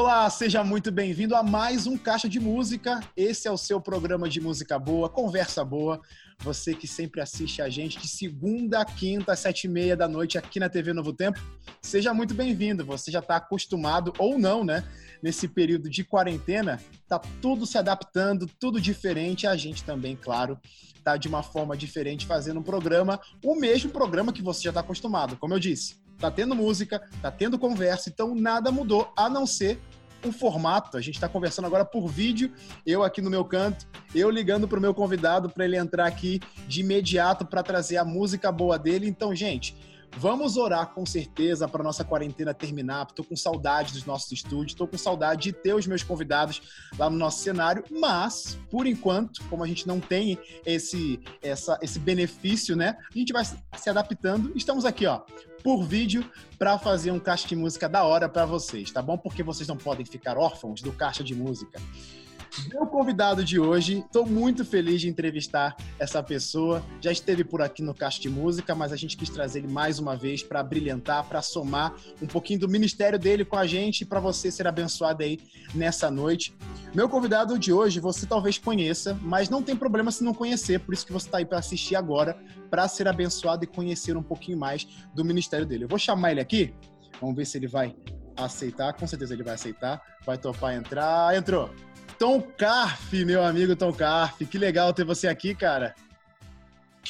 Olá, seja muito bem-vindo a mais um Caixa de Música. Esse é o seu programa de música boa, conversa boa. Você que sempre assiste a gente de segunda a quinta, às sete e meia da noite aqui na TV Novo Tempo, seja muito bem-vindo. Você já está acostumado ou não, né? Nesse período de quarentena, tá tudo se adaptando, tudo diferente. A gente também, claro, tá de uma forma diferente fazendo um programa, o mesmo programa que você já está acostumado. Como eu disse, tá tendo música, tá tendo conversa, então nada mudou, a não ser o formato. A gente está conversando agora por vídeo, eu aqui no meu canto, eu ligando para o meu convidado para ele entrar aqui de imediato para trazer a música boa dele. Então, gente, Vamos orar com certeza para nossa quarentena terminar. Estou com saudade dos nossos estúdios, estou com saudade de ter os meus convidados lá no nosso cenário, mas por enquanto, como a gente não tem esse essa, esse benefício, né? A gente vai se adaptando. Estamos aqui, ó, por vídeo para fazer um caixa de música da hora para vocês, tá bom? Porque vocês não podem ficar órfãos do caixa de música. Meu convidado de hoje, estou muito feliz de entrevistar essa pessoa. Já esteve por aqui no Caixa de Música, mas a gente quis trazer ele mais uma vez para brilhantar, para somar um pouquinho do ministério dele com a gente e para você ser abençoado aí nessa noite. Meu convidado de hoje você talvez conheça, mas não tem problema se não conhecer, por isso que você está aí para assistir agora, para ser abençoado e conhecer um pouquinho mais do ministério dele. Eu vou chamar ele aqui, vamos ver se ele vai aceitar, com certeza ele vai aceitar, vai topar entrar. Entrou! Tom Carf, meu amigo Tom Carf. Que legal ter você aqui, cara.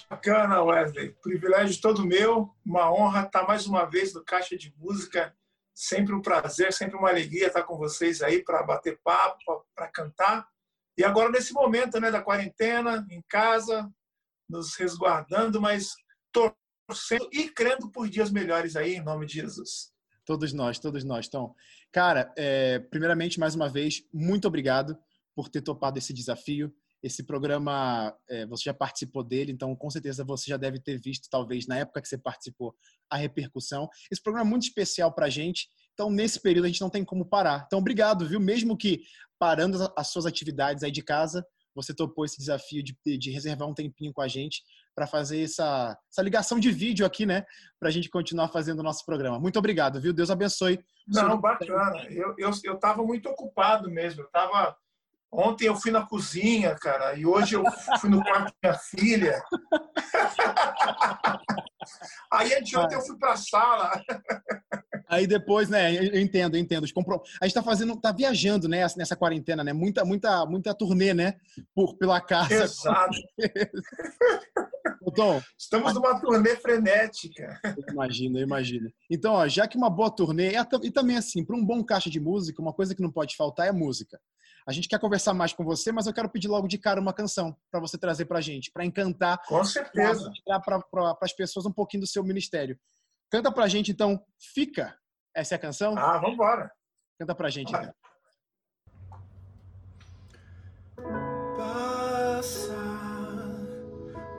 Bacana, Wesley. Privilégio todo meu. Uma honra estar mais uma vez no Caixa de Música. Sempre um prazer, sempre uma alegria estar com vocês aí para bater papo, para cantar. E agora nesse momento né, da quarentena, em casa, nos resguardando, mas torcendo e crendo por dias melhores aí, em nome de Jesus. Todos nós, todos nós. Então, cara, é, primeiramente, mais uma vez, muito obrigado por ter topado esse desafio. Esse programa, é, você já participou dele, então com certeza você já deve ter visto, talvez na época que você participou, a repercussão. Esse programa é muito especial para a gente, então nesse período a gente não tem como parar. Então, obrigado, viu? Mesmo que parando as suas atividades aí de casa, você topou esse desafio de, de reservar um tempinho com a gente para fazer essa, essa ligação de vídeo aqui, né? Para a gente continuar fazendo o nosso programa. Muito obrigado, viu? Deus abençoe. Não, bacana. Eu estava eu, eu muito ocupado mesmo. Eu tava... Ontem eu fui na cozinha, cara, e hoje eu fui no quarto da minha filha. Aí anteontem eu fui para a sala. Aí depois, né, eu entendo, eu entendo. A gente tá fazendo, tá viajando, né, nessa quarentena, né? Muita, muita, muita turnê, né? Por, pela casa. Exato. Tom, Estamos numa turnê frenética. Imagina, imagina. Então, ó, já que uma boa turnê, e também assim, para um bom caixa de música, uma coisa que não pode faltar é música. A gente quer conversar mais com você, mas eu quero pedir logo de cara uma canção para você trazer para gente, para encantar. Com certeza. Para pra, as pessoas um pouquinho do seu ministério. Canta para gente, então, Fica. Essa é a canção? Ah, vamos embora. Canta pra gente, então. Passa,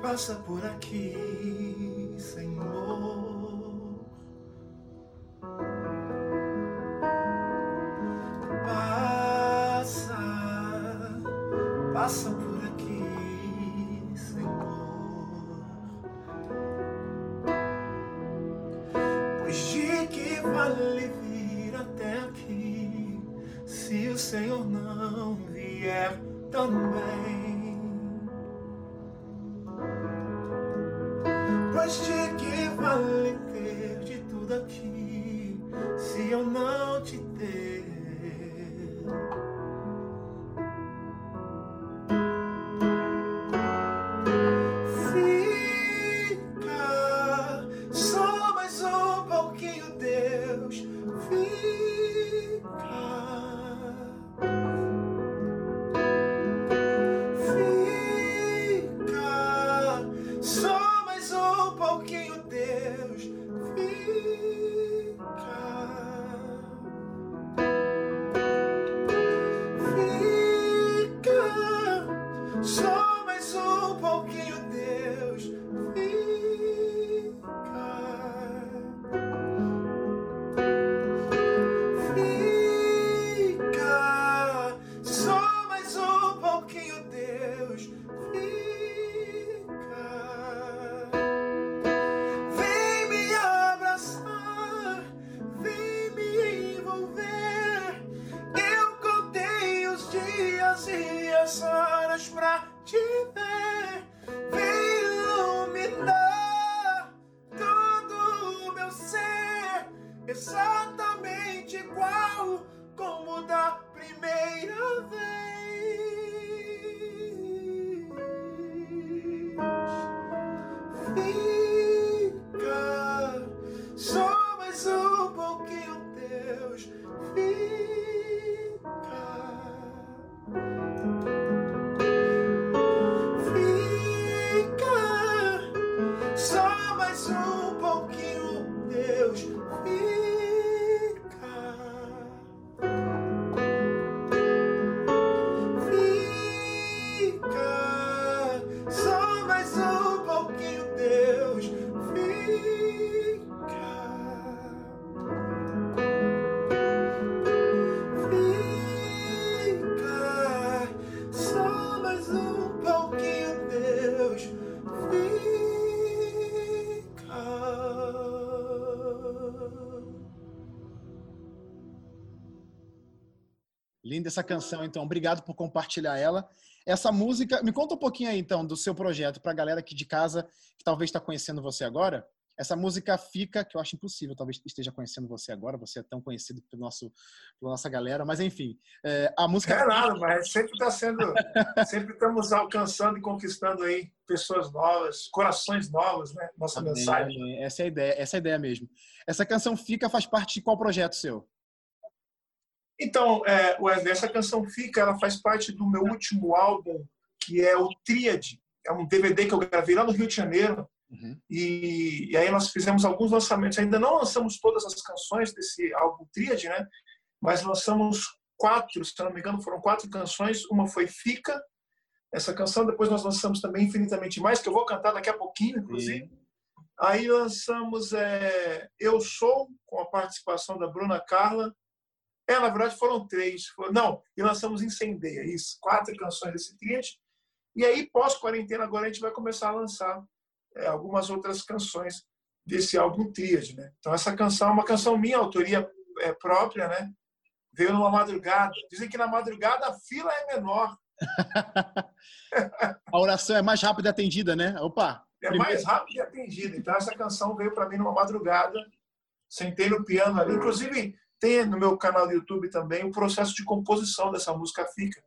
passa por aqui, Senhor. Passa, passa Senhor não vier também? Pois de Linda essa canção, então. Obrigado por compartilhar ela. Essa música, me conta um pouquinho aí, então, do seu projeto para a galera aqui de casa que talvez está conhecendo você agora. Essa música fica, que eu acho impossível, talvez esteja conhecendo você agora, você é tão conhecido pelo nosso, pela nossa galera, mas enfim, é, a música. É nada, mas sempre está sendo, sempre estamos alcançando e conquistando aí pessoas novas, corações novos, né? Nossa amém, mensagem. Amém. Essa é a ideia, essa é a ideia mesmo. Essa canção Fica faz parte de qual projeto seu? Então, é, Wesley, essa canção Fica, ela faz parte do meu último álbum, que é o Tríade. É um DVD que eu gravei lá no Rio de Janeiro. Uhum. E, e, aí nós fizemos alguns lançamentos. Ainda não lançamos todas as canções desse álbum Tríade, né? Mas lançamos quatro, se não me engano, foram quatro canções. Uma foi Fica, essa canção. Depois nós lançamos também Infinitamente Mais, que eu vou cantar daqui a pouquinho, inclusive. Sim. Aí lançamos é, Eu Sou, com a participação da Bruna Carla. É, na verdade foram três. Foram, não, e lançamos Incendeia, isso. Quatro canções desse tríade. E aí, pós-quarentena, agora a gente vai começar a lançar é, algumas outras canções desse álbum Tríade, né? Então, essa canção é uma canção minha, autoria é, própria, né? Veio numa madrugada. Dizem que na madrugada a fila é menor. a oração é mais rápida atendida, né? Opa! É primeiro... mais rápida atendida. Então, essa canção veio para mim numa madrugada. Sentei no piano ali. Inclusive, tem no meu canal do YouTube também o processo de composição dessa música Fica.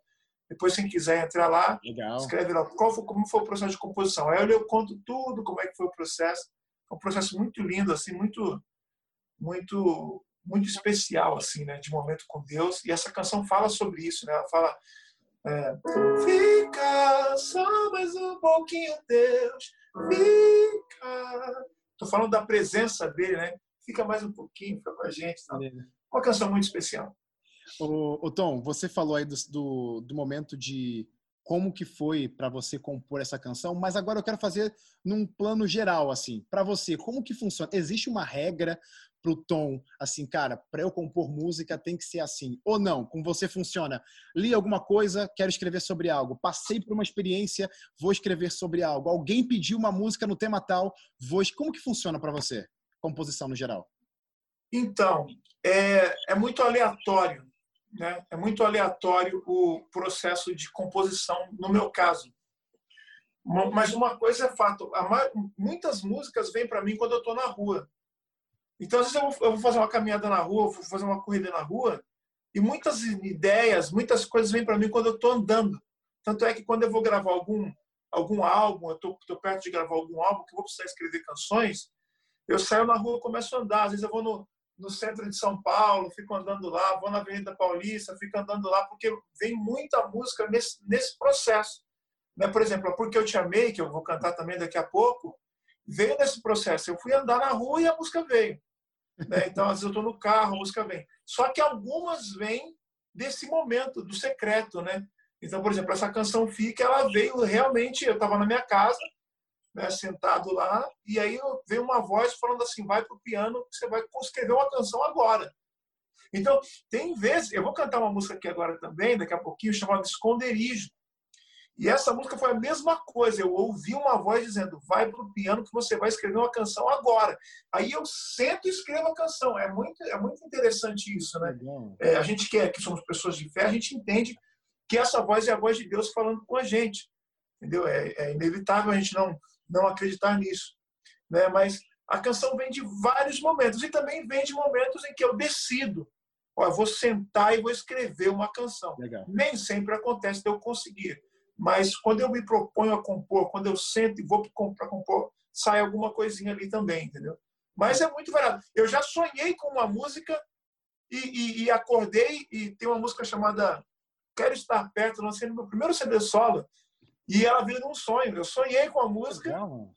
Depois, quem quiser entrar lá, Legal. escreve lá qual foi, como foi o processo de composição. Aí eu conto tudo, como é que foi o processo. É um processo muito lindo, assim, muito, muito, muito especial, assim, né, de momento com Deus. E essa canção fala sobre isso, né? Ela fala é, Fica só mais um pouquinho, Deus. Fica. Estou falando da presença dele, né? Fica mais um pouquinho, fica com a gente. Tá? Uma canção muito especial. O, o Tom, você falou aí do, do, do momento de como que foi para você compor essa canção, mas agora eu quero fazer num plano geral, assim, para você, como que funciona? Existe uma regra pro Tom, assim, cara, para eu compor música tem que ser assim, ou não? Com você funciona? Li alguma coisa, quero escrever sobre algo. Passei por uma experiência, vou escrever sobre algo. Alguém pediu uma música no tema tal, vou. Como que funciona para você? Composição no geral? Então, é, é muito aleatório né? É muito aleatório o processo de composição, no meu caso. Mas uma coisa é fato: muitas músicas vêm para mim quando eu estou na rua. Então, às vezes, eu vou fazer uma caminhada na rua, vou fazer uma corrida na rua, e muitas ideias, muitas coisas vêm para mim quando eu estou andando. Tanto é que quando eu vou gravar algum, algum álbum, eu estou perto de gravar algum álbum, que eu vou precisar escrever canções, eu saio na rua começo a andar. Às vezes eu vou no, no centro de São Paulo, fico andando lá, vou na Avenida Paulista, fico andando lá, porque vem muita música nesse, nesse processo. Né? Por exemplo, Porque Eu Te Amei, que eu vou cantar também daqui a pouco, veio nesse processo. Eu fui andar na rua e a música veio. Né? Então, às vezes eu estou no carro, a música vem. Só que algumas vêm desse momento, do secreto, né? Então, por exemplo, essa canção Fica, ela veio realmente, eu estava na minha casa, né, sentado lá, e aí veio uma voz falando assim: vai para o piano, você vai escrever uma canção agora. Então, tem vezes, eu vou cantar uma música aqui agora também, daqui a pouquinho, chamada Esconderijo. E essa música foi a mesma coisa. Eu ouvi uma voz dizendo: vai para o piano que você vai escrever uma canção agora. Aí eu sento e escrevo a canção. É muito, é muito interessante isso, né? É, a gente que, é, que somos pessoas de fé, a gente entende que essa voz é a voz de Deus falando com a gente. Entendeu? É, é inevitável a gente não, não acreditar nisso. Né? Mas a canção vem de vários momentos e também vem de momentos em que eu decido, ó, eu vou sentar e vou escrever uma canção. Legal. Nem sempre acontece de eu conseguir, mas quando eu me proponho a compor, quando eu sento e vou para compor, sai alguma coisinha ali também, entendeu? Mas é muito variado. Eu já sonhei com uma música e, e, e acordei e tem uma música chamada Quero Estar Perto, lancei no meu primeiro CD solo, e ela veio num sonho. Eu sonhei com a música. Legal,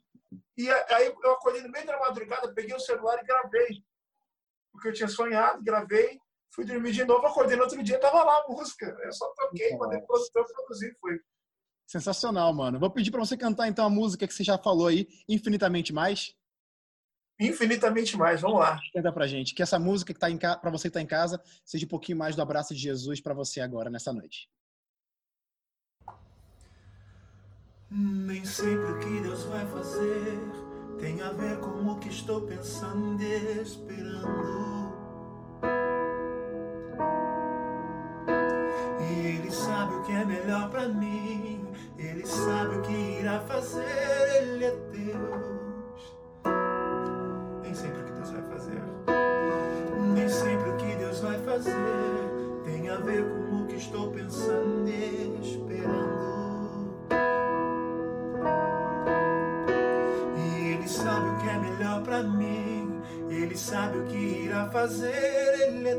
e aí eu acordei no meio da madrugada, peguei o celular e gravei. Porque eu tinha sonhado, gravei, fui dormir de novo, acordei no outro dia, estava lá a música. Eu só toquei, Nossa. mandei produtor produzir, foi. Sensacional, mano. Vou pedir para você cantar então a música que você já falou aí, Infinitamente Mais. Infinitamente mais, vamos lá. Canta pra gente. Que essa música que tá em para você que está em casa seja um pouquinho mais do abraço de Jesus para você agora, nessa noite. Nem sempre o que Deus vai fazer tem a ver com o que estou pensando e esperando. melhor para mim. Ele sabe o que irá fazer, ele é Deus. Nem sempre o que Deus vai fazer, nem sempre o que Deus vai fazer tem a ver com o que estou pensando e esperando. O que irá fazer, Ele é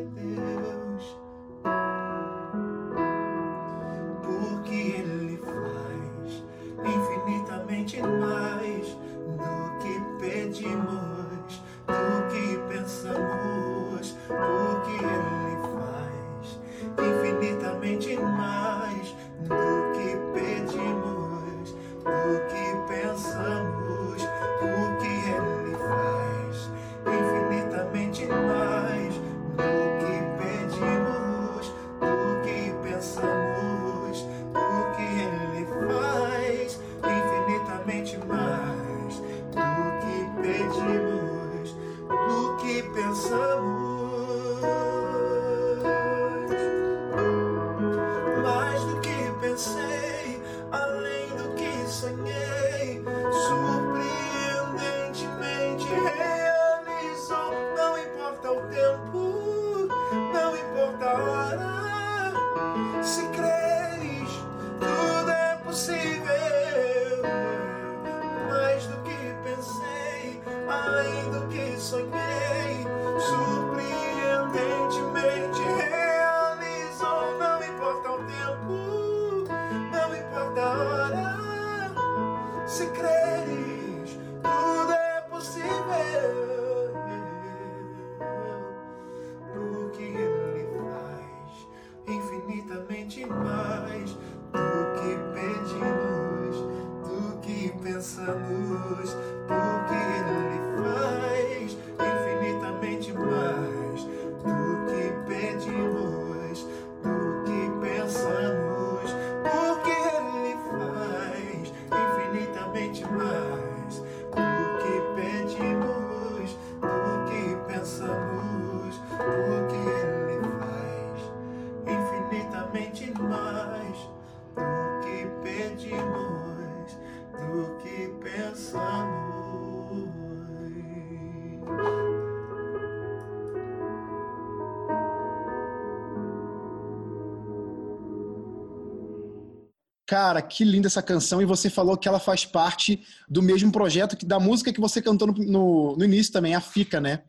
Cara, que linda essa canção. E você falou que ela faz parte do mesmo projeto que da música que você cantou no, no, no início também, a Fica, né?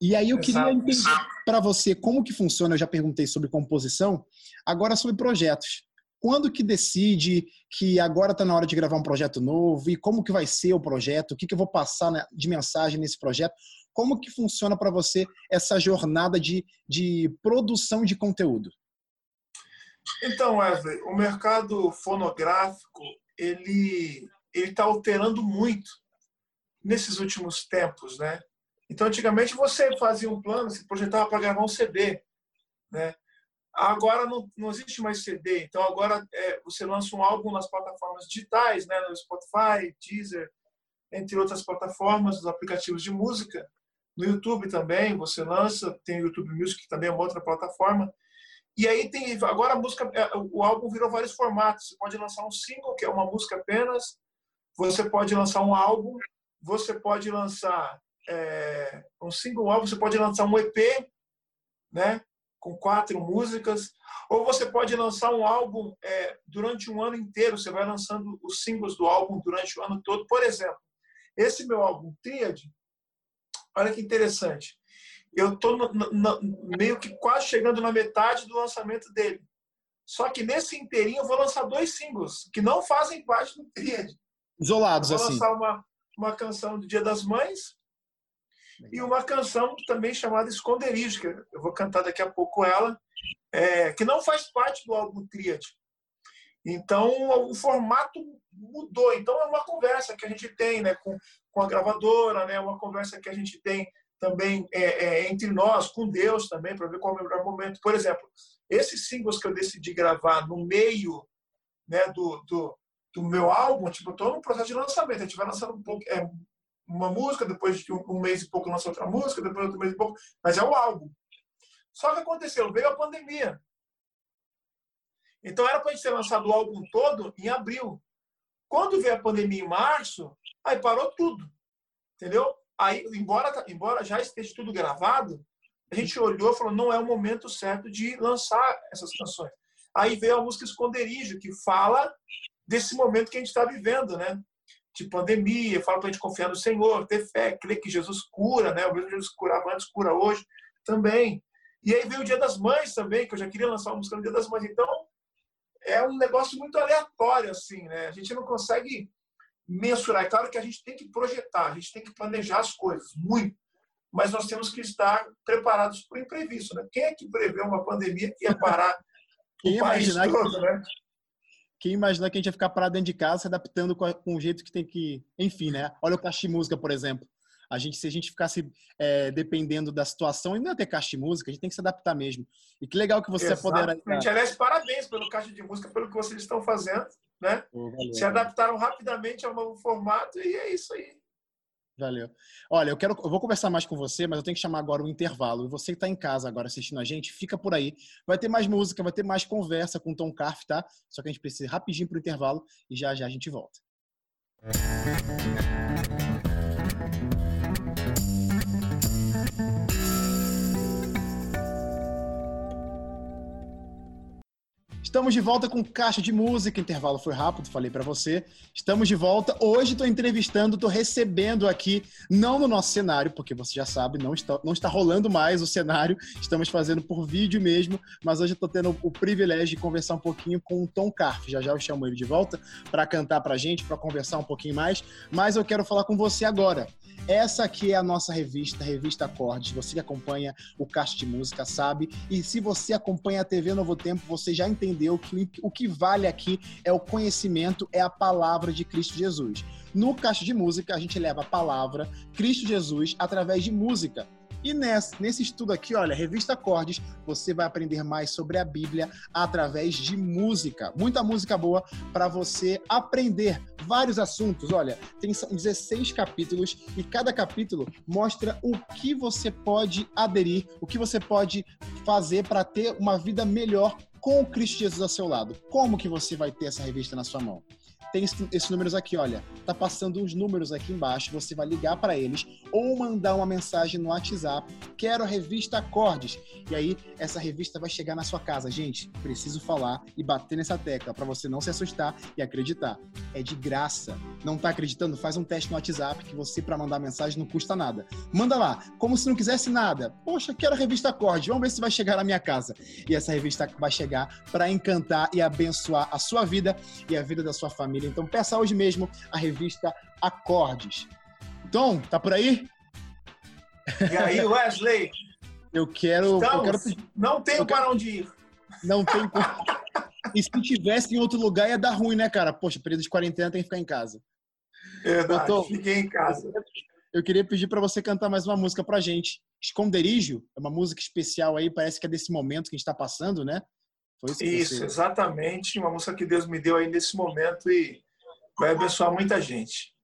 E aí eu queria entender para você como que funciona. Eu já perguntei sobre composição, agora sobre projetos. Quando que decide que agora está na hora de gravar um projeto novo e como que vai ser o projeto? O que, que eu vou passar na- de mensagem nesse projeto? Como que funciona para você essa jornada de, de produção de conteúdo? Então, Wesley, o mercado fonográfico ele ele está alterando muito nesses últimos tempos, né? Então, antigamente você fazia um plano, você projetava para gravar um CD, né? Agora não, não existe mais CD, então agora é, você lança um álbum nas plataformas digitais, né? No Spotify, Deezer, entre outras plataformas, os aplicativos de música. No YouTube também você lança, tem o YouTube Music que também é uma outra plataforma. E aí tem agora a música, é, o álbum virou vários formatos. Você pode lançar um single, que é uma música apenas. Você pode lançar um álbum. Você pode lançar é, um single álbum. Você pode lançar um EP, né, com quatro músicas. Ou você pode lançar um álbum é, durante um ano inteiro. Você vai lançando os singles do álbum durante o ano todo. Por exemplo, esse meu álbum Tríade, olha que interessante eu estou meio que quase chegando na metade do lançamento dele. Só que nesse inteirinho eu vou lançar dois singles que não fazem parte do Tríade. Isolados, Vou assim. lançar uma, uma canção do Dia das Mães e uma canção também chamada Esconderijo, que eu vou cantar daqui a pouco ela, é, que não faz parte do álbum Tríade. Então, o formato mudou. Então, é uma conversa que a gente tem né, com, com a gravadora, né, uma conversa que a gente tem também é, é, entre nós, com Deus também, para ver qual é o melhor momento. Por exemplo, esses singles que eu decidi gravar no meio né, do, do, do meu álbum, tipo, estou no processo de lançamento. A gente vai lançando um pouco, é, uma música, depois de um, um mês e pouco lança outra música, depois outro mês e pouco, mas é o álbum. Só que aconteceu, veio a pandemia. Então era para a gente ter lançado o álbum todo em abril. Quando veio a pandemia em março, aí parou tudo. Entendeu? Aí, embora, embora já esteja tudo gravado, a gente olhou e falou: não é o momento certo de lançar essas canções. Aí veio a música Esconderijo, que fala desse momento que a gente está vivendo, né? De pandemia, fala para a gente confiar no Senhor, ter fé, crer que Jesus cura, né? O mesmo Jesus curava antes, cura hoje também. E aí veio o Dia das Mães também, que eu já queria lançar uma música no Dia das Mães. Então, é um negócio muito aleatório, assim, né? A gente não consegue mensurar. É claro que a gente tem que projetar, a gente tem que planejar as coisas, muito. Mas nós temos que estar preparados para o imprevisto, né? Quem é que prevê uma pandemia que ia parar o país todo, que... né? Quem imaginar que a gente ia ficar parado dentro de casa, se adaptando com, o jeito que tem que... Enfim, né? Olha o Caixa Música, por exemplo. A gente, se a gente ficasse é, dependendo da situação, ainda ia ter caixa de música, a gente tem que se adaptar mesmo. E que legal que você Exatamente. poder. Aliás, parabéns pelo caixa de música, pelo que vocês estão fazendo. Né? Valeu, se adaptaram rapidamente ao novo formato e é isso aí. Valeu. Olha, eu quero, eu vou conversar mais com você, mas eu tenho que chamar agora o um intervalo. E você que está em casa agora assistindo a gente, fica por aí. Vai ter mais música, vai ter mais conversa com o Tom Carf, tá? Só que a gente precisa ir rapidinho para o intervalo e já já a gente volta. Estamos de volta com Caixa de Música. Intervalo foi rápido, falei para você. Estamos de volta. Hoje estou entrevistando, estou recebendo aqui, não no nosso cenário, porque você já sabe, não está, não está rolando mais o cenário. Estamos fazendo por vídeo mesmo, mas hoje estou tendo o privilégio de conversar um pouquinho com o Tom Carf. Já já eu chamo ele de volta para cantar para gente, para conversar um pouquinho mais. Mas eu quero falar com você agora. Essa aqui é a nossa revista, a Revista Acordes. Você que acompanha o Caixa de Música sabe. E se você acompanha a TV Novo Tempo, você já entendeu que o que vale aqui é o conhecimento, é a palavra de Cristo Jesus. No Caixa de Música, a gente leva a palavra Cristo Jesus através de música. E nesse, nesse estudo aqui, olha, Revista Acordes, você vai aprender mais sobre a Bíblia através de música. Muita música boa para você aprender vários assuntos. Olha, tem 16 capítulos e cada capítulo mostra o que você pode aderir, o que você pode fazer para ter uma vida melhor com o Cristo Jesus ao seu lado. Como que você vai ter essa revista na sua mão? Tem esses números aqui, olha. Tá passando uns números aqui embaixo, você vai ligar para eles ou mandar uma mensagem no WhatsApp. Quero a revista Acordes. E aí essa revista vai chegar na sua casa. Gente, preciso falar e bater nessa tecla para você não se assustar e acreditar. É de graça. Não tá acreditando? Faz um teste no WhatsApp que você para mandar mensagem não custa nada. Manda lá, como se não quisesse nada. Poxa, quero a revista Acordes. Vamos ver se vai chegar na minha casa. E essa revista vai chegar para encantar e abençoar a sua vida e a vida da sua família Então peça hoje mesmo a revista Acordes. Tom, tá por aí? E aí, Wesley? Eu quero. Eu quero... Não tenho eu para onde ir. Não tem. e se tivesse em outro lugar ia dar ruim, né, cara? Poxa, período de quarentena tem que ficar em casa. Verdade, Tom, fiquei em casa. Eu queria pedir para você cantar mais uma música pra gente. Esconderijo é uma música especial aí, parece que é desse momento que a gente está passando, né? Foi isso, isso você... exatamente. Uma música que Deus me deu aí nesse momento e vai abençoar muita gente.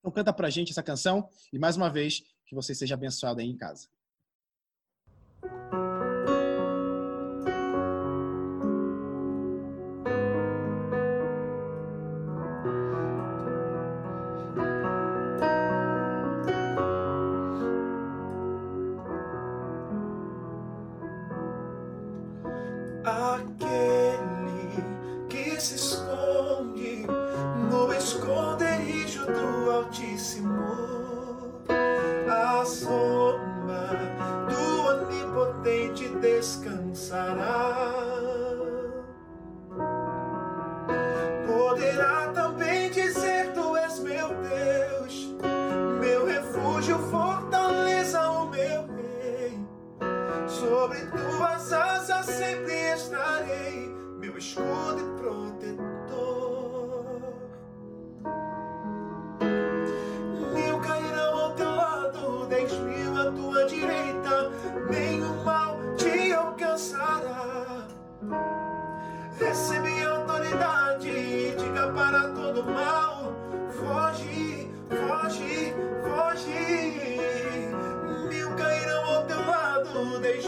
Então canta pra gente essa canção e mais uma vez que você seja abençoado aí em casa.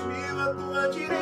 Espírito à tua direita.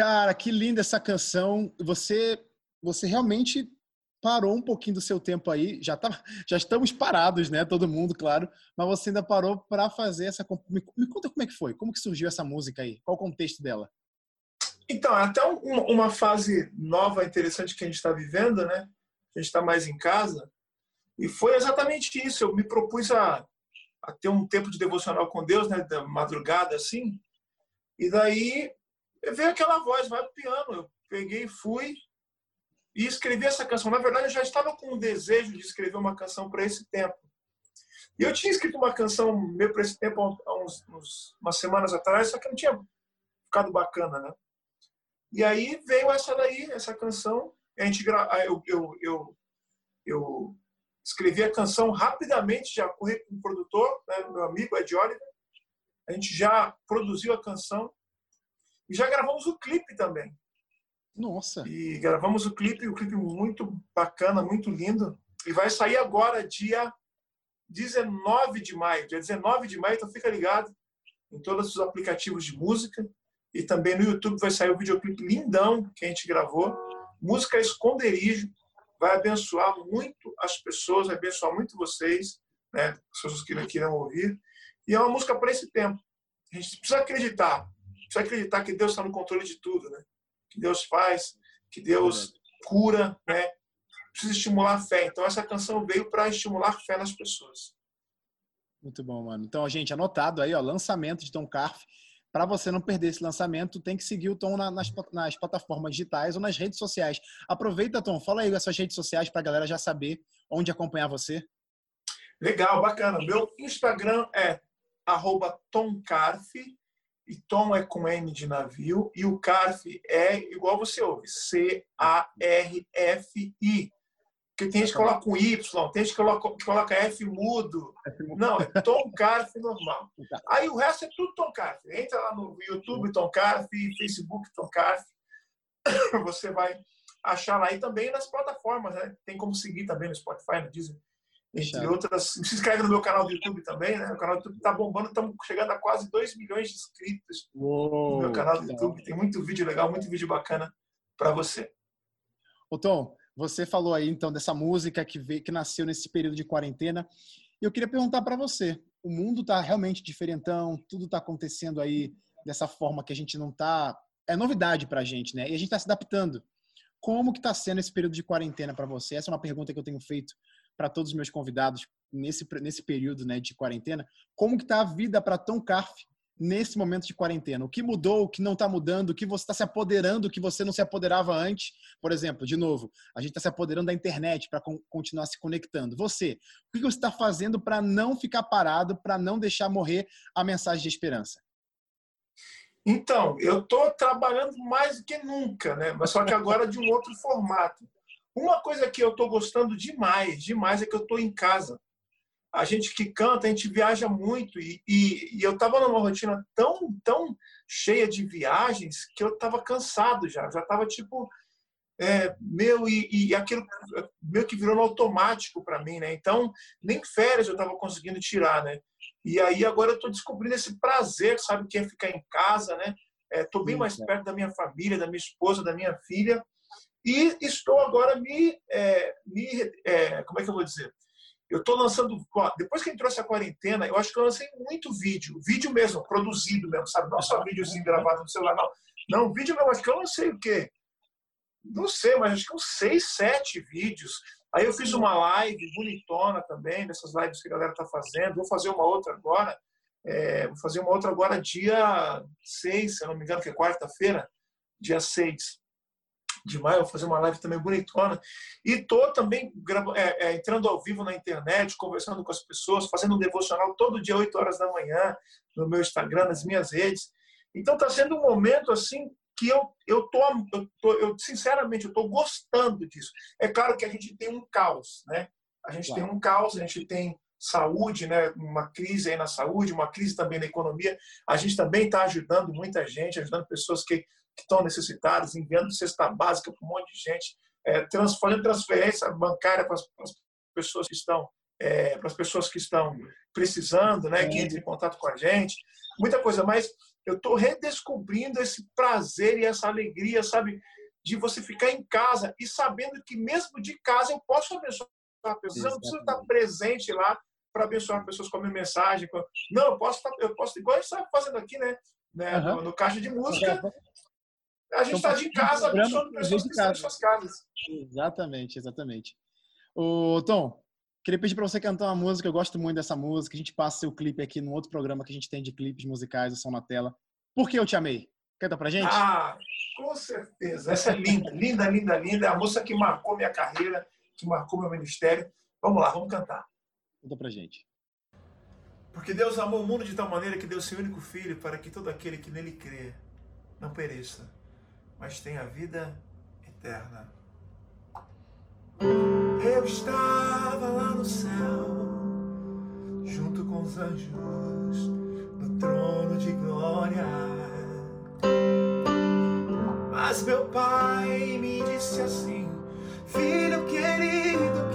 Cara, que linda essa canção. Você, você realmente parou um pouquinho do seu tempo aí, já, tá, já estamos parados, né? Todo mundo, claro, mas você ainda parou para fazer essa. Me, me, conta como é que foi, como que surgiu essa música aí? Qual o contexto dela? Então, é até um, uma fase nova, interessante que a gente está vivendo, né? A gente está mais em casa. E foi exatamente isso. Eu me propus a, a ter um tempo de devocional com Deus, né? Da madrugada, assim. E daí veio aquela voz, vai pro piano. Eu peguei e fui e escrevi essa canção. Na verdade, eu já estava com o desejo de escrever uma canção para esse tempo. E eu tinha escrito uma canção meio para esse tempo há uns, uns, umas semanas atrás, só que não tinha ficado bacana, né? E aí veio essa daí, essa canção. A gente gra... eu, eu, eu, eu escrevi a canção rapidamente, já corri com o produtor, né, meu amigo Ed Oliver. A gente já produziu a canção e já gravamos o clipe também. Nossa! E gravamos o clipe, o clipe muito bacana, muito lindo. E vai sair agora, dia 19 de maio. Dia 19 de maio, então fica ligado em todos os aplicativos de música. E também no YouTube vai sair o videoclipe lindão que a gente gravou. Música Esconderijo. Vai abençoar muito as pessoas, vai abençoar muito vocês, né? As pessoas que queiram ouvir. E é uma música para esse tempo. A gente precisa acreditar. Precisa acreditar que Deus está no controle de tudo, né? que Deus faz, que Deus cura, né? Precisa estimular a fé. Então essa canção veio para estimular fé nas pessoas. Muito bom, mano. Então, gente, anotado aí, ó, lançamento de Tom Carf. Para você não perder esse lançamento, tem que seguir o Tom nas, nas plataformas digitais ou nas redes sociais. Aproveita, Tom, fala aí as suas redes sociais para a galera já saber onde acompanhar você. Legal, bacana. Meu Instagram é arroba tomcarf, e Tom é com M de navio, e o CARF é igual você ouve, C-A-R-F-I. Porque tem gente que coloca com Y, tem gente que coloca, coloca F mudo. Não, é Tom Carf normal. Aí o resto é tudo Tom Carf. Entra lá no YouTube Tom Carf, Facebook Tom Carf. Você vai achar lá. E também nas plataformas, né? Tem como seguir também no Spotify, no Disney entre outras. Se inscreve no meu canal do YouTube também, né? O canal do YouTube está bombando, estamos chegando a quase 2 milhões de inscritos Uou, no meu canal do YouTube. Tem muito vídeo legal, muito vídeo bacana para você. Ô Tom, você falou aí então dessa música que veio, que nasceu nesse período de quarentena. E eu queria perguntar para você: o mundo está realmente diferentão? Tudo está acontecendo aí dessa forma que a gente não está. É novidade para a gente, né? E a gente está se adaptando. Como que está sendo esse período de quarentena para você? Essa é uma pergunta que eu tenho feito para todos os meus convidados nesse, nesse período né, de quarentena. Como que está a vida para Tom Carf nesse momento de quarentena? O que mudou, o que não está mudando, o que você está se apoderando, o que você não se apoderava antes? Por exemplo, de novo, a gente está se apoderando da internet para continuar se conectando. Você, o que você está fazendo para não ficar parado, para não deixar morrer a mensagem de esperança? Então, eu estou trabalhando mais do que nunca, né? Mas só que agora de um outro formato. Uma coisa que eu estou gostando demais, demais, é que eu estou em casa. A gente que canta, a gente viaja muito e, e, e eu estava numa rotina tão, tão cheia de viagens que eu estava cansado já. Já estava tipo é, meu e, e, aquilo meio que virou no automático para mim, né? Então nem férias eu estava conseguindo tirar, né? E aí agora eu estou descobrindo esse prazer, sabe, que é ficar em casa, né? Estou é, bem mais perto da minha família, da minha esposa, da minha filha. E estou agora me, é, me é, como é que eu vou dizer? Eu estou lançando, depois que entrou essa quarentena, eu acho que eu lancei muito vídeo, vídeo mesmo, produzido mesmo, sabe? Não só videozinho gravado no celular, não. Não, vídeo mesmo, acho que eu lancei o quê? Não sei, mas acho que uns seis, sete vídeos Aí eu fiz uma live bonitona também, dessas lives que a galera tá fazendo. Vou fazer uma outra agora. É, vou fazer uma outra agora dia 6, se eu não me engano, que é quarta-feira, dia 6 de maio. Vou fazer uma live também bonitona. E tô também é, é, entrando ao vivo na internet, conversando com as pessoas, fazendo um devocional todo dia, 8 horas da manhã, no meu Instagram, nas minhas redes. Então está sendo um momento assim que eu eu tô, eu, tô, eu sinceramente eu tô gostando disso. É claro que a gente tem um caos, né? A gente claro. tem um caos, a gente tem saúde, né? Uma crise aí na saúde, uma crise também na economia. A gente também está ajudando muita gente, ajudando pessoas que estão necessitadas, enviando cesta básica para um monte de gente, é, trans, fazendo transferência bancária para as pessoas que estão é, para as pessoas que estão precisando, né, que entrem em contato com a gente, muita coisa. Mas eu estou redescobrindo esse prazer e essa alegria, sabe? De você ficar em casa e sabendo que mesmo de casa eu posso abençoar pessoas. Eu não preciso estar presente lá para abençoar pessoas com a minha mensagem. Não, eu posso, estar, eu posso igual a gente está fazendo aqui, né? né? Uhum. No, no caixa de música. A gente está então, de casa abençoando pessoas que estão em suas casas. Exatamente, exatamente. O Tom, queria pedir para você cantar uma música. Eu gosto muito dessa música. A gente passa seu clipe aqui no outro programa que a gente tem de clipes musicais, o som na tela. Por que eu te amei? Canta pra gente? Ah, com certeza. Essa é linda, linda, linda, linda. É a moça que marcou minha carreira, que marcou meu ministério. Vamos lá, vamos cantar. Canta pra gente. Porque Deus amou o mundo de tal maneira que deu seu único filho para que todo aquele que nele crê não pereça, mas tenha vida eterna. Eu estava lá no céu, junto com os anjos, no trono de glória. Mas meu pai me disse assim: Filho querido,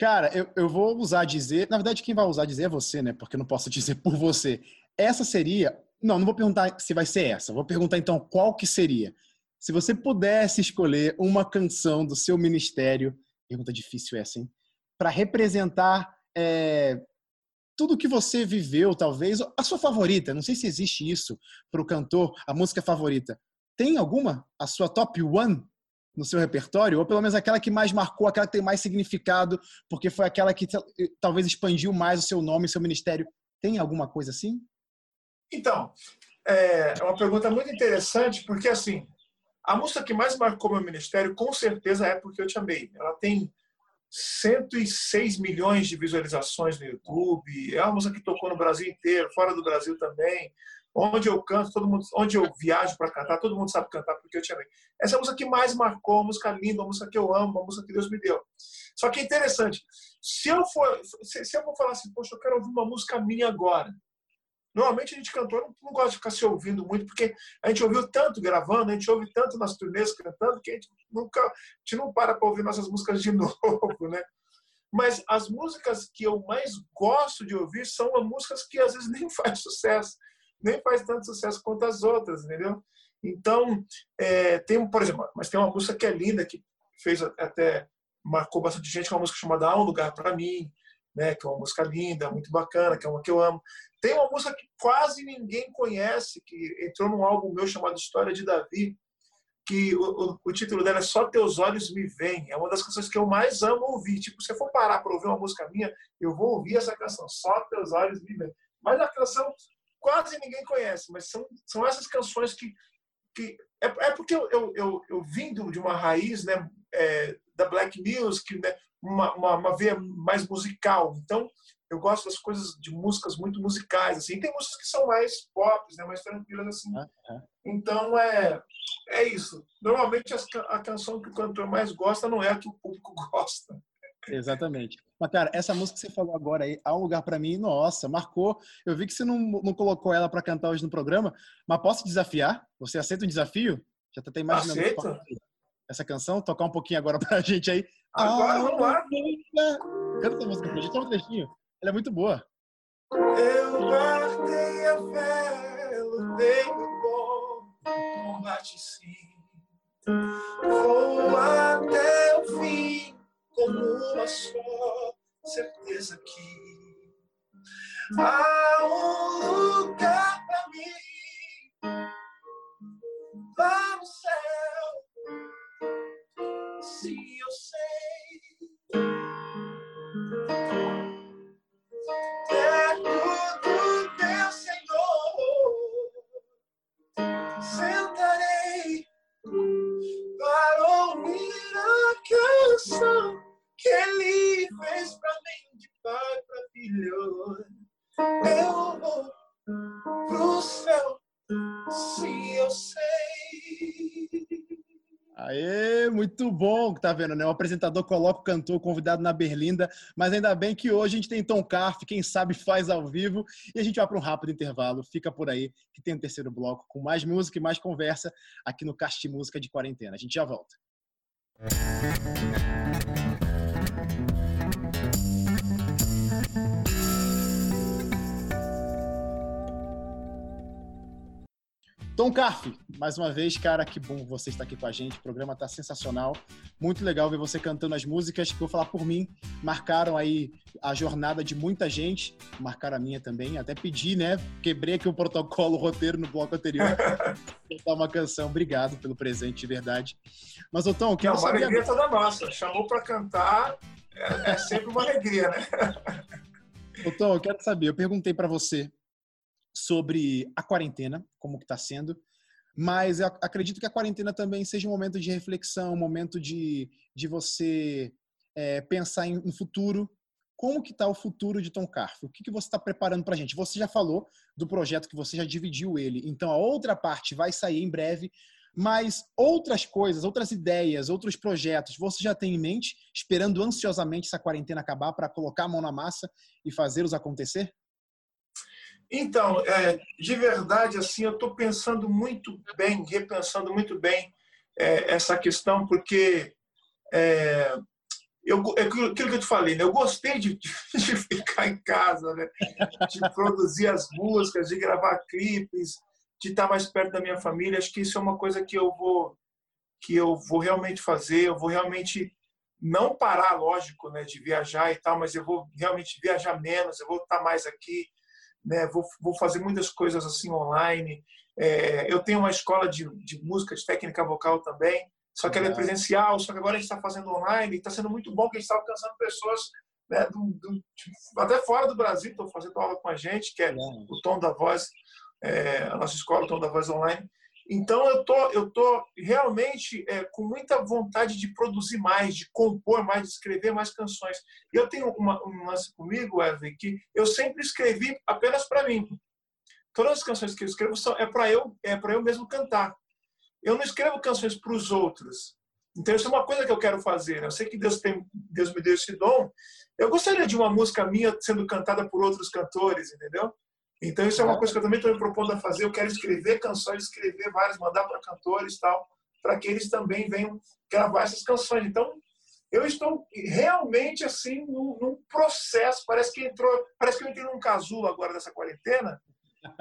Cara, eu, eu vou usar dizer. Na verdade, quem vai usar dizer é você, né? Porque eu não posso dizer por você. Essa seria. Não, não vou perguntar se vai ser essa. Vou perguntar então qual que seria. Se você pudesse escolher uma canção do seu ministério, pergunta difícil essa, hein? Para representar é, tudo que você viveu, talvez, a sua favorita. Não sei se existe isso para o cantor, a música favorita. Tem alguma? A sua top one no seu repertório? Ou pelo menos aquela que mais marcou, aquela que tem mais significado, porque foi aquela que talvez expandiu mais o seu nome, o seu ministério? Tem alguma coisa assim? Então, é, é uma pergunta muito interessante, porque assim, a música que mais marcou meu ministério, com certeza, é Porque Eu Te Amei. Ela tem 106 milhões de visualizações no YouTube. É uma música que tocou no Brasil inteiro, fora do Brasil também. Onde eu canto, todo mundo, onde eu viajo para cantar, todo mundo sabe cantar porque eu te amei. Essa é a música que mais marcou, uma música linda, uma música que eu amo, uma música que Deus me deu. Só que é interessante, se eu for, se, se eu for falar assim, poxa, eu quero ouvir uma música minha agora. Normalmente a gente cantor não, não gosta de ficar se ouvindo muito, porque a gente ouviu tanto gravando, a gente ouve tanto nas turnês cantando, que a gente nunca, a gente não para para ouvir nossas músicas de novo, né? Mas as músicas que eu mais gosto de ouvir são as músicas que às vezes nem faz sucesso nem faz tanto sucesso quanto as outras, entendeu? Então, é, tem, por exemplo, mas tem uma música que é linda, que fez até, marcou bastante gente, que é uma música chamada Há um Lugar para Mim, né, que é uma música linda, muito bacana, que é uma que eu amo. Tem uma música que quase ninguém conhece, que entrou num álbum meu chamado História de Davi, que o, o, o, título dela é Só Teus Olhos Me Vêm. É uma das canções que eu mais amo ouvir. Tipo, se eu for parar para ouvir uma música minha, eu vou ouvir essa canção, Só Teus Olhos Me Vêm. Mas a canção quase ninguém conhece, mas são, são essas canções que. que é, é porque eu, eu, eu, eu vim de uma raiz né, é, da black music, né, uma, uma, uma veia mais musical. Então, eu gosto das coisas de músicas muito musicais assim tem músicas que são mais pop né mais tranquilas assim então é é isso normalmente a canção que o cantor mais gosta não é a que o público gosta Exatamente. Mas, cara, essa música que você falou agora aí, há um lugar para mim, nossa, marcou. Eu vi que você não, não colocou ela para cantar hoje no programa, mas posso desafiar? Você aceita o desafio? Já tá até imaginando essa canção, tocar um pouquinho agora pra gente aí. Agora, ah, vamos lá. Canta essa música pra gente, só um trechinho. Ela é muito boa. Eu guardei a fé, lutei no bom combate sim. Vou até o fim como uma só certeza que há um lugar para mim lá no céu. Se eu sei. Filho. Eu vou pro céu se eu sei. Aê, muito bom, tá vendo, né? O apresentador coloca o cantor convidado na berlinda, mas ainda bem que hoje a gente tem Tom Carf, quem sabe faz ao vivo, e a gente vai para um rápido intervalo. Fica por aí, que tem o um terceiro bloco com mais música e mais conversa aqui no Cast Música de Quarentena. A gente já volta. Tom Carf, mais uma vez, cara, que bom você estar aqui com a gente. O programa tá sensacional. Muito legal ver você cantando as músicas que, vou falar por mim, marcaram aí a jornada de muita gente, marcaram a minha também. Até pedi, né? Quebrei aqui o protocolo, o roteiro no bloco anterior. cantar uma canção. Obrigado pelo presente, de verdade. Mas, ô Tom, quero Não, saber... Uma alegria toda nossa. Chamou para cantar, é, é sempre uma alegria, né? Ô Tom, eu quero saber, eu perguntei para você sobre a quarentena, como que está sendo, mas acredito que a quarentena também seja um momento de reflexão, um momento de, de você é, pensar em, em futuro. como que está o futuro de Tom Carf? O que, que você está preparando para a gente? Você já falou do projeto que você já dividiu ele, então a outra parte vai sair em breve, mas outras coisas, outras ideias, outros projetos, você já tem em mente, esperando ansiosamente essa quarentena acabar para colocar a mão na massa e fazê-los acontecer? Então, é, de verdade, assim, eu estou pensando muito bem, repensando muito bem é, essa questão, porque é, eu, é aquilo que eu te falei, né? eu gostei de, de ficar em casa, né? de produzir as músicas, de gravar clipes, de estar mais perto da minha família. Acho que isso é uma coisa que eu vou que eu vou realmente fazer. Eu vou realmente não parar, lógico, né, de viajar e tal, mas eu vou realmente viajar menos. Eu vou estar mais aqui, né? Vou, vou fazer muitas coisas assim online. É, eu tenho uma escola de, de música, de técnica vocal também. Só que ela é presencial, só que agora a gente está fazendo online e está sendo muito bom que a gente está alcançando pessoas né, do, do, tipo, até fora do Brasil, estão fazendo aula com a gente, que é o Tom da Voz, é, a nossa escola, o Tom da Voz Online. Então, eu tô, eu tô realmente é, com muita vontade de produzir mais, de compor mais, de escrever mais canções. Eu tenho uma, um lance comigo, Evelyn, que eu sempre escrevi apenas para mim. Todas as canções que eu escrevo são, é para eu, é para eu mesmo cantar. Eu não escrevo canções para os outros. Então, isso é uma coisa que eu quero fazer. Né? Eu sei que Deus, tem, Deus me deu esse dom. Eu gostaria de uma música minha sendo cantada por outros cantores, entendeu? Então, isso é uma coisa que eu também estou me propondo a fazer. Eu quero escrever canções, escrever várias, mandar para cantores e tal, para que eles também venham gravar essas canções. Então, eu estou realmente assim num, num, processo. Parece que entrou, parece que eu entrei num casulo agora dessa quarentena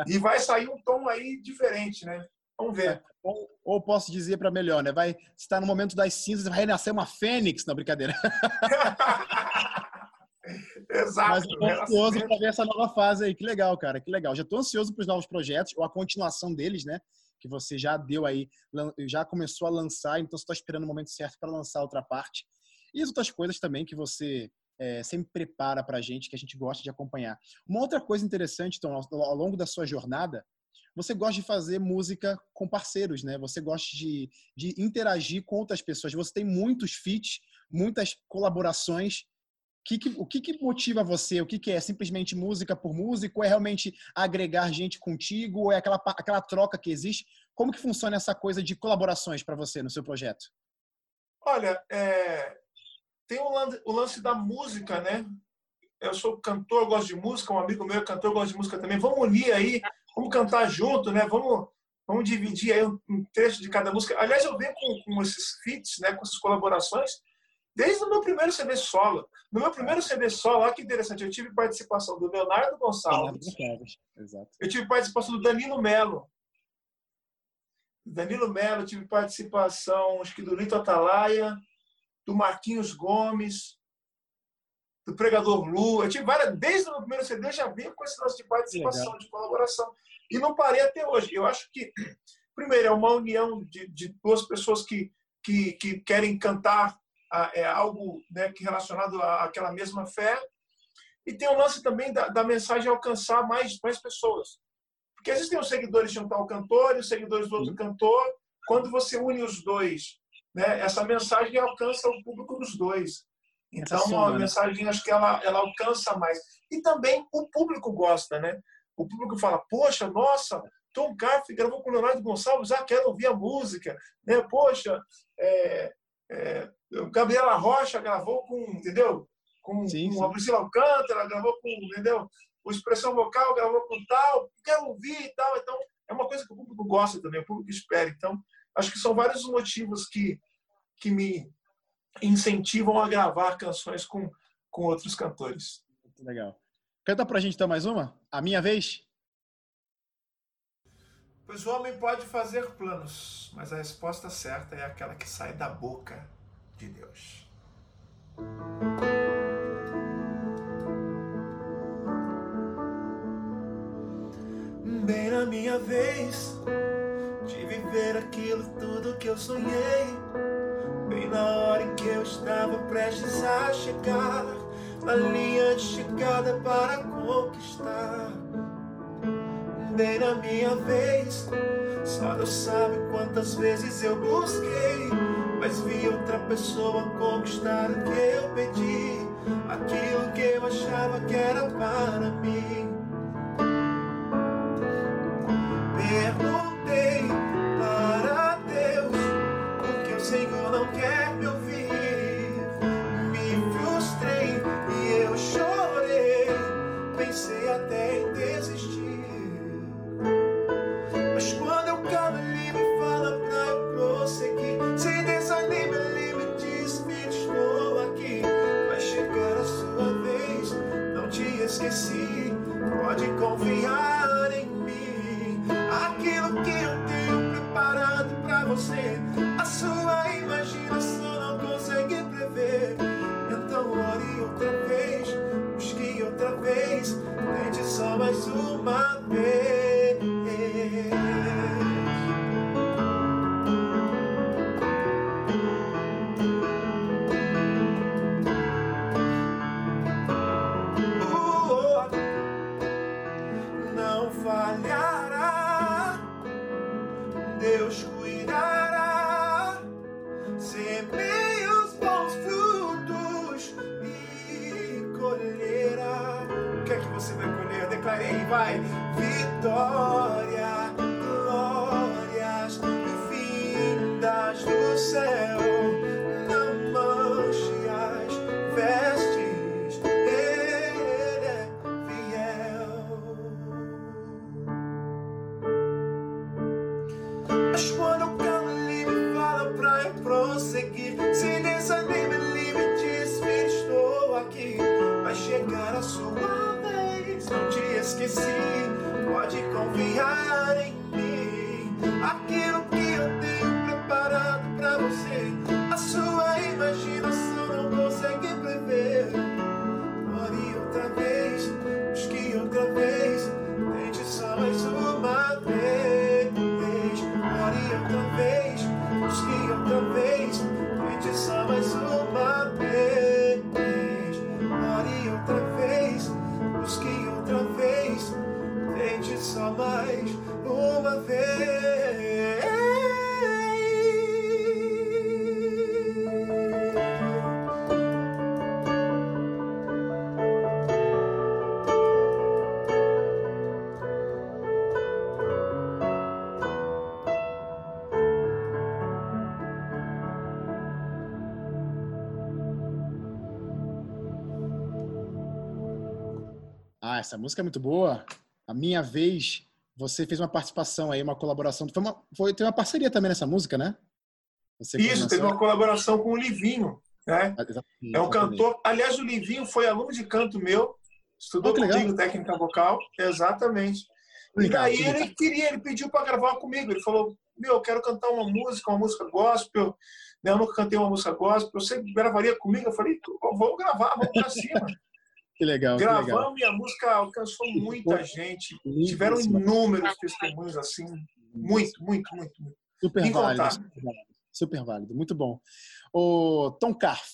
e vai sair um tom aí diferente, né? Vamos ver. Ou, ou posso dizer para melhor, né? Vai estar no momento das cinzas, vai renascer uma fênix na brincadeira. Exato. Mas estou ansioso para ver essa nova fase aí. Que legal, cara. Que legal. Já estou ansioso para os novos projetos, ou a continuação deles, né? Que você já deu aí, já começou a lançar, então você está esperando o momento certo para lançar outra parte. E as outras coisas também que você é, sempre prepara para a gente, que a gente gosta de acompanhar. Uma outra coisa interessante, então, ao, ao longo da sua jornada, você gosta de fazer música com parceiros, né? Você gosta de, de interagir com outras pessoas. Você tem muitos feats, muitas colaborações. Que que, o que, que, motiva você? O que, que, é? Simplesmente música por música? Ou é realmente agregar gente contigo? Ou é aquela, aquela troca que existe? Como que funciona essa coisa de colaborações para você no seu projeto? Olha, é... tem o lance, o lance da música, né? Eu sou cantor, gosto de música, um amigo meu é cantor, gosta de música também. Vamos unir aí vamos cantar junto, né? Vamos, vamos dividir aí um, trecho de cada música. Aliás, eu venho com, com esses feats, né? Com essas colaborações, desde o meu primeiro CD solo. No meu primeiro CD solo, olha que interessante, eu tive participação do Leonardo Gonçalves. Exato. Eu tive participação do Danilo Melo. Danilo Melo, tive participação, acho que do Lito Atalaia, do Marquinhos Gomes, do Pregador Lu. Eu tive várias, desde o meu primeiro CD já vinha com esse lance de participação, de colaboração. E não parei até hoje. Eu acho que, primeiro, é uma união de, de duas pessoas que, que, que querem cantar é algo né, que relacionado àquela mesma fé. E tem o lance também da, da mensagem alcançar mais, mais pessoas. Porque existem os seguidores de um tal cantor e os seguidores do outro cantor. Quando você une os dois, né, essa mensagem alcança o público dos dois. Então, a né? mensagem, acho que ela, ela alcança mais. E também o público gosta, né? O público fala, poxa, nossa, Tom Carf gravou com o Leonardo Gonçalves, ah, quero ouvir a música. Né? Poxa, é, é, Gabriela Rocha gravou com, entendeu? Com, sim, com a Priscila Alcântara, gravou com, entendeu? O Expressão Vocal gravou com tal, quero ouvir e tal. Então, é uma coisa que o público gosta também, o público espera. Então, acho que são vários motivos que, que me, incentivam a gravar canções com, com outros cantores. Muito legal. Canta pra gente então mais uma? A minha vez? Pois o homem pode fazer planos, mas a resposta certa é aquela que sai da boca de Deus. Bem na minha vez de viver aquilo tudo que eu sonhei Bem na hora em que eu estava prestes a chegar Na linha de chegada para conquistar Na minha vez Só Deus sabe quantas vezes eu busquei Mas vi outra pessoa conquistar o que eu pedi aquilo que eu achava que era para mim. Esqueci. Pode confiar em mim. Aquilo que eu tenho preparado pra você, música é muito boa. A minha vez, você fez uma participação aí, uma colaboração. Foi uma, foi, tem uma parceria também nessa música, né? Você Isso, teve uma colaboração com o Livinho, né? Ah, exatamente, É um cantor. Aliás, o Livinho foi aluno de canto meu, estudou Oh, legal. comigo técnica vocal, exatamente. E Legal, daí que legal. ele queria, ele pediu para gravar comigo. Ele falou: Meu, eu quero cantar uma música, uma música gospel. Né, Eu nunca cantei uma música gospel. Você gravaria comigo? Eu falei: "Ó, Vamos gravar, vamos pra cima. Que legal, que legal. Gravamos e a música alcançou muita gente. Tiveram inúmeros testemunhos assim. Muito, muito, muito, muito. Super válido, super válido. Super válido, muito bom. O Tom Carf,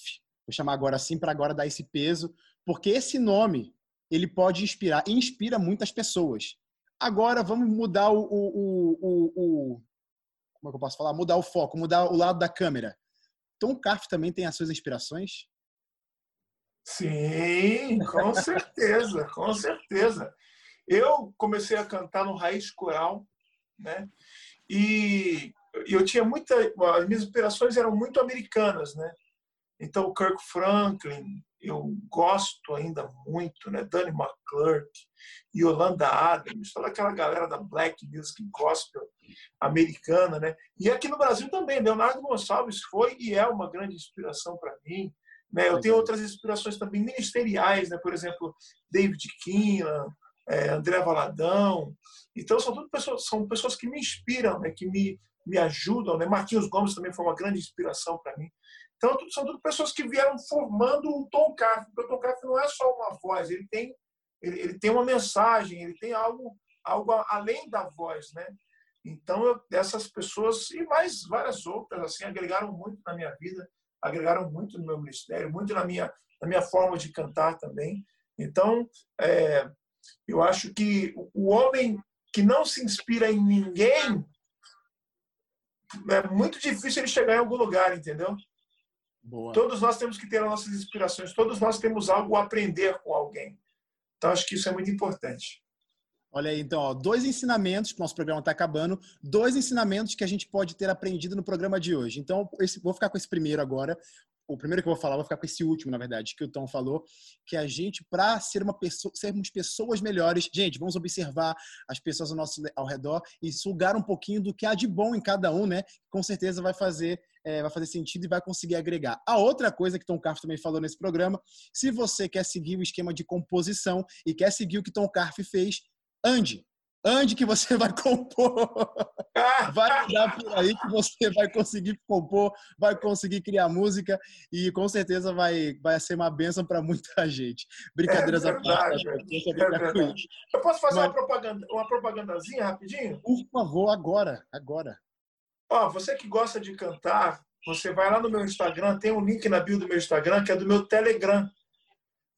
vou chamar agora assim para agora dar esse peso, porque esse nome ele pode inspirar, e inspira muitas pessoas. Agora vamos mudar o, o, o, o- o- como é que eu posso falar? Mudar o foco, mudar o lado da câmera. Tom Carf também tem as suas inspirações? Sim, com certeza, com certeza. Eu comecei a cantar no Raiz Coral, né? E eu tinha muita. As minhas inspirações eram muito americanas, né? Então, Kirk Franklin, eu gosto ainda muito, né? Danny McClurk, Yolanda Adams, toda aquela galera da Black Music Gospel americana, né? E aqui no Brasil também, Leonardo Gonçalves foi e é uma grande inspiração para mim. Né? Eu tenho Legal. outras inspirações também ministeriais, né? por exemplo, David Kinlan, é, André Valadão. Então, são tudo pessoas, são pessoas que me inspiram, né? que me, me ajudam. Né? Marquinhos Gomes também foi uma grande inspiração para mim. Então, tudo- são tudo pessoas que vieram formando o Tom Carf, porque o Tom Carf não é só uma voz, ele tem, ele, ele tem uma mensagem, ele tem algo, algo a- além da voz, né? Então, eu, essas pessoas e mais várias outras assim agregaram muito na minha vida, agregaram muito no meu ministério, muito na minha, na minha forma de cantar também. Então, é, eu acho que o homem que não se inspira em ninguém é muito difícil ele chegar em algum lugar, entendeu? Boa. Todos nós temos que ter as nossas inspirações, todos nós temos algo a aprender com alguém. Então, acho que isso é muito importante. Olha aí, então, ó, dois ensinamentos, nosso programa está acabando, dois ensinamentos que a gente pode ter aprendido no programa de hoje. Então, esse, vou ficar com esse primeiro agora. O primeiro que eu vou falar, vou ficar com esse último, na verdade, que o Tom falou, que a gente, para ser uma pessoa, sermos pessoas melhores, gente, vamos observar as pessoas ao nosso ao redor e sugar um pouquinho do que há de bom em cada um, né? Com certeza vai fazer é, vai fazer sentido e vai conseguir agregar. A outra coisa que Tom Carf também falou nesse programa, se você quer seguir o esquema de composição e quer seguir o que Tom Carf fez, ande. Ande que você vai compor. Vai andar por aí que você vai conseguir compor, vai conseguir criar música e com certeza vai, vai ser uma benção para muita gente. Brincadeiras é à parte. É Eu posso fazer Mas... uma, propaganda, uma propagandazinha rapidinho? Por favor, agora, agora. Ó, você que gosta de cantar, você vai lá no meu Instagram, tem um link na bio do meu Instagram, que é do meu Telegram.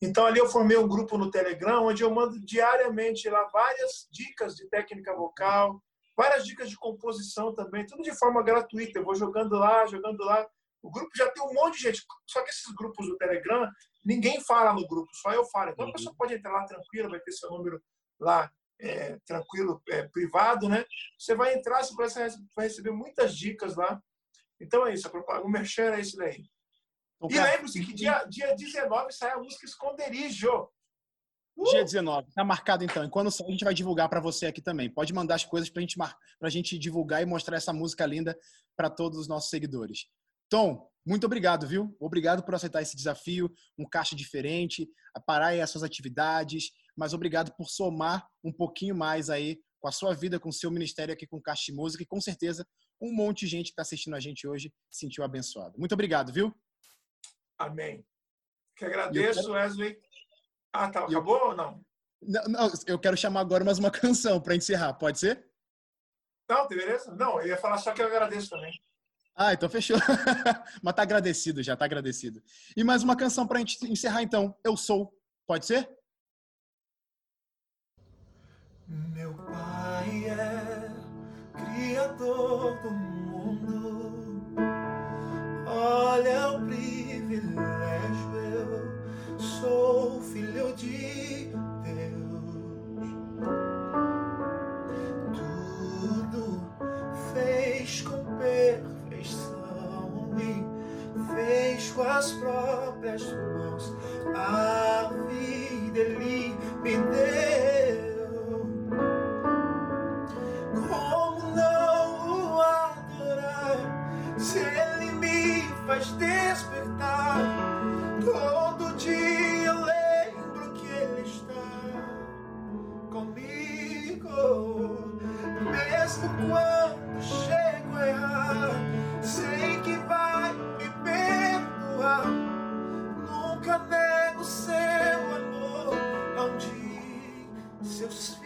Então, ali eu formei um grupo no Telegram, onde eu mando diariamente lá várias dicas de técnica vocal, várias dicas de composição também, tudo de forma gratuita. Eu vou jogando lá, jogando lá. O grupo já tem um monte de gente, só que esses grupos do Telegram, ninguém fala no grupo, só eu falo. Então, a pessoa pode entrar lá tranquila, vai ter seu número lá é, tranquilo, é, privado, né? Você vai entrar, você vai receber muitas dicas lá. Então é isso, o merchan é esse daí. Então, e lembre-se que dia, dia 19 sai a música Esconderijo. Uh! Dia 19, tá marcado então. E quando sair, a gente vai divulgar para você aqui também. Pode mandar as coisas para gente, a gente divulgar e mostrar essa música linda para todos os nossos seguidores. Tom, muito obrigado, viu? Obrigado por aceitar esse desafio, um caixa diferente, parar aí as suas atividades, mas obrigado por somar um pouquinho mais aí com a sua vida, com o seu ministério aqui com Caixa de Música e com certeza um monte de gente que está assistindo a gente hoje se sentiu abençoado. Muito obrigado, viu? Amém. Que agradeço, quero... Wesley. Ah, tá. Acabou eu... ou não? não? Não, eu quero chamar agora mais uma canção para encerrar. Pode ser? Não, beleza? Não, eu ia falar só que eu agradeço também. Ah, então fechou. Mas tá agradecido já, tá agradecido. E mais uma canção para a gente encerrar então. Eu sou. Pode ser? Meu pai é criador do mundo. Olha o brilho privilégio, eu sou filho de Deus. Tudo fez com perfeição e fez com as próprias mãos. A vida ele me deu. Faz despertar? Todo dia eu lembro que Ele está comigo, mesmo quando chego a errar, sei que vai me perdoar. Nunca nego seu amor, onde seus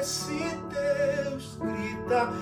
desse Deus. Grita,